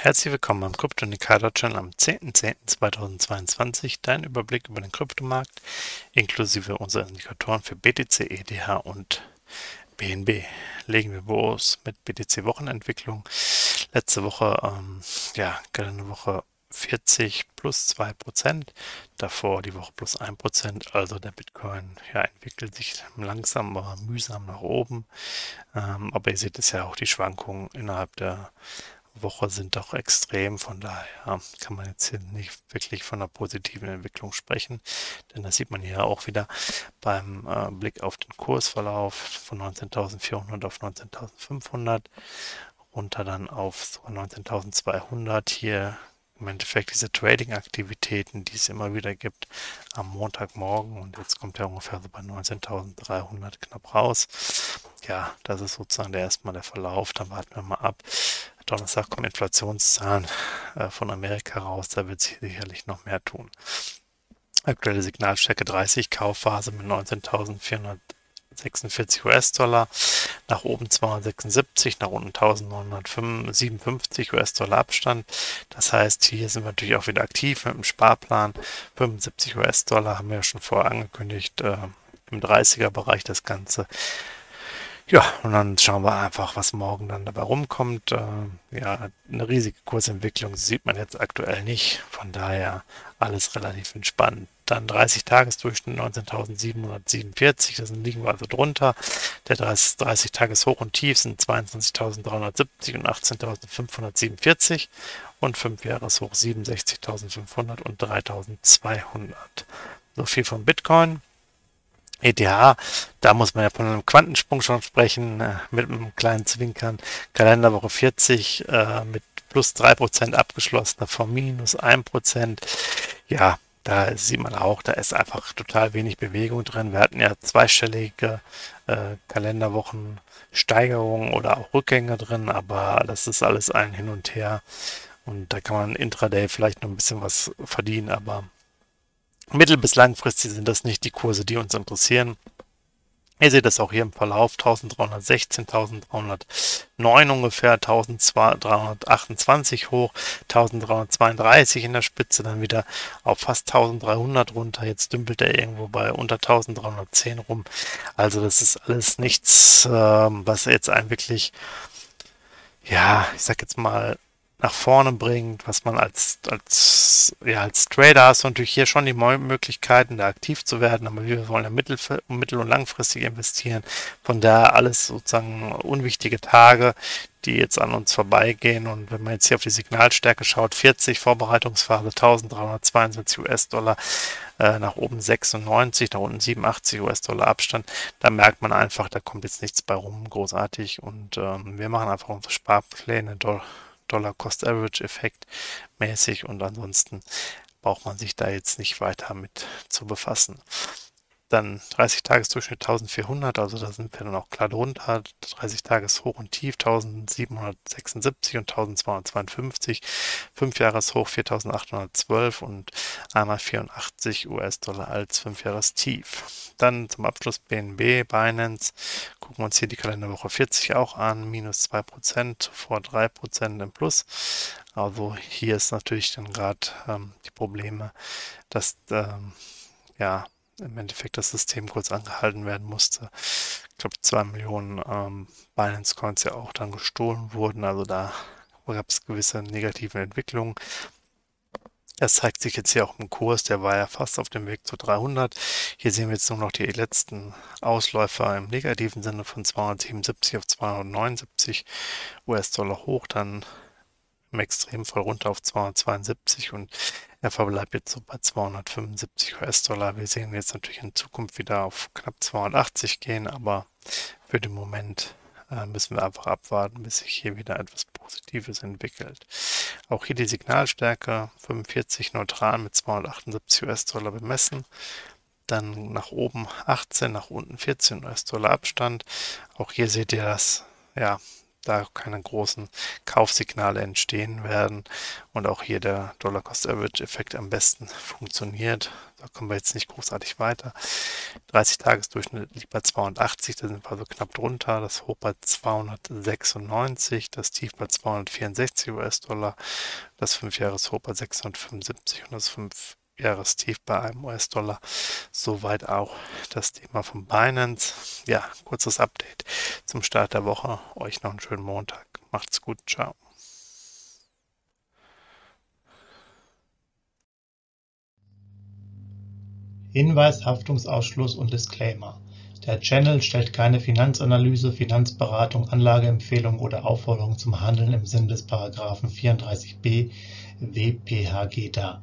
Herzlich willkommen beim Krypto Indikator Channel am 10.10.2022. Dein Überblick über den Kryptomarkt inklusive unserer Indikatoren für BTC, ETH und BNB. Legen wir los mit BTC Wochenentwicklung. Letzte Woche, ähm, ja, eine Woche 40 plus 2 Prozent, davor die Woche plus 1 Prozent. Also der Bitcoin ja, entwickelt sich langsam, aber mühsam nach oben. Ähm, aber ihr seht es ja auch, die Schwankungen innerhalb der Woche sind doch extrem. Von daher kann man jetzt hier nicht wirklich von einer positiven Entwicklung sprechen. Denn das sieht man hier auch wieder beim äh, Blick auf den Kursverlauf von 19.400 auf 19.500 runter dann auf 19.200. Hier im Endeffekt diese Trading-Aktivitäten, die es immer wieder gibt am Montagmorgen und jetzt kommt er ungefähr so bei 19.300 knapp raus. Ja, das ist sozusagen der erstmal der Verlauf. Dann warten wir mal ab. Donnerstag kommen Inflationszahlen äh, von Amerika raus. Da wird sich sicherlich noch mehr tun. Aktuelle Signalstärke 30, Kaufphase mit 19.446 US-Dollar, nach oben 276, nach unten 1957 US-Dollar Abstand. Das heißt, hier sind wir natürlich auch wieder aktiv mit dem Sparplan. 75 US-Dollar haben wir ja schon vorher angekündigt, äh, im 30er-Bereich das Ganze. Ja, und dann schauen wir einfach, was morgen dann dabei rumkommt. Äh, ja, eine riesige Kursentwicklung sieht man jetzt aktuell nicht. Von daher alles relativ entspannt. Dann 30-Tages-Durchschnitt 19.747, das liegen wir also drunter. Der 30-Tages-Hoch und Tief sind 22.370 und 18.547 und 5-Jahres-Hoch 67.500 und 3.200. So viel von Bitcoin. ETH, da muss man ja von einem Quantensprung schon sprechen, äh, mit einem kleinen Zwinkern. Kalenderwoche 40 äh, mit plus 3% abgeschlossen, davor minus 1%. Ja, da sieht man auch, da ist einfach total wenig Bewegung drin. Wir hatten ja zweistellige äh, Kalenderwochen Steigerungen oder auch Rückgänge drin, aber das ist alles ein Hin und Her. Und da kann man intraday vielleicht noch ein bisschen was verdienen, aber Mittel- bis langfristig sind das nicht die Kurse, die uns interessieren. Ihr seht das auch hier im Verlauf, 1316, 1309 ungefähr, 1328 hoch, 1332 in der Spitze, dann wieder auf fast 1300 runter. Jetzt dümpelt er irgendwo bei unter 1310 rum. Also das ist alles nichts, ähm, was jetzt ein wirklich, ja, ich sag jetzt mal, nach vorne bringt, was man als, als, ja, als Trader hast du natürlich hier schon die Möglichkeiten, da aktiv zu werden, aber wir wollen ja mittel, mittel- und langfristig investieren. Von daher alles sozusagen unwichtige Tage, die jetzt an uns vorbeigehen. Und wenn man jetzt hier auf die Signalstärke schaut, 40 Vorbereitungsphase, 1322 US-Dollar, äh, nach oben 96, nach unten 87 US-Dollar Abstand, da merkt man einfach, da kommt jetzt nichts bei rum, großartig. Und ähm, wir machen einfach unsere Sparpläne durch Dollar-Cost-Average-Effekt mäßig und ansonsten braucht man sich da jetzt nicht weiter mit zu befassen. Dann 30-Tages-Durchschnitt 1400, also da sind wir dann auch klar drunter. 30 Tages Hoch und Tief 1776 und 1252. 5 Jahres Hoch 4812 und einmal 84 US-Dollar als 5 Jahres Tief. Dann zum Abschluss BNB, Binance. Gucken wir uns hier die Kalenderwoche 40 auch an. Minus 2%, vor 3% im Plus. Also hier ist natürlich dann gerade ähm, die Probleme, dass ähm, ja im Endeffekt das System kurz angehalten werden musste. Ich glaube, zwei Millionen ähm, Binance Coins ja auch dann gestohlen wurden. Also da gab es gewisse negative Entwicklungen. Es zeigt sich jetzt hier auch im Kurs, der war ja fast auf dem Weg zu 300. Hier sehen wir jetzt nur noch die letzten Ausläufer im negativen Sinne von 277 auf 279 US-Dollar hoch, dann im Extremfall runter auf 272 und er verbleibt jetzt so bei 275 US-Dollar. Wir sehen jetzt natürlich in Zukunft wieder auf knapp 280 gehen, aber für den Moment äh, müssen wir einfach abwarten, bis sich hier wieder etwas Positives entwickelt. Auch hier die Signalstärke 45 neutral mit 278 US-Dollar bemessen. Dann nach oben 18, nach unten 14 US-Dollar Abstand. Auch hier seht ihr das, ja, da keine großen Kaufsignale entstehen werden und auch hier der Dollar-Cost-Average-Effekt am besten funktioniert. Da kommen wir jetzt nicht großartig weiter. 30-Tages-Durchschnitt liegt bei 280, da sind wir also knapp drunter. Das Hoch bei 296, das Tief bei 264 US-Dollar, das 5-Jahres-Hoch bei 675 und das 5 Jahrestief bei einem US-Dollar. Soweit auch das Thema von Binance. Ja, kurzes Update zum Start der Woche. Euch noch einen schönen Montag. Macht's gut. Ciao. Hinweis, Haftungsausschluss und Disclaimer. Der Channel stellt keine Finanzanalyse, Finanzberatung, Anlageempfehlung oder Aufforderung zum Handeln im Sinne des Paragraphen 34b WPHG dar.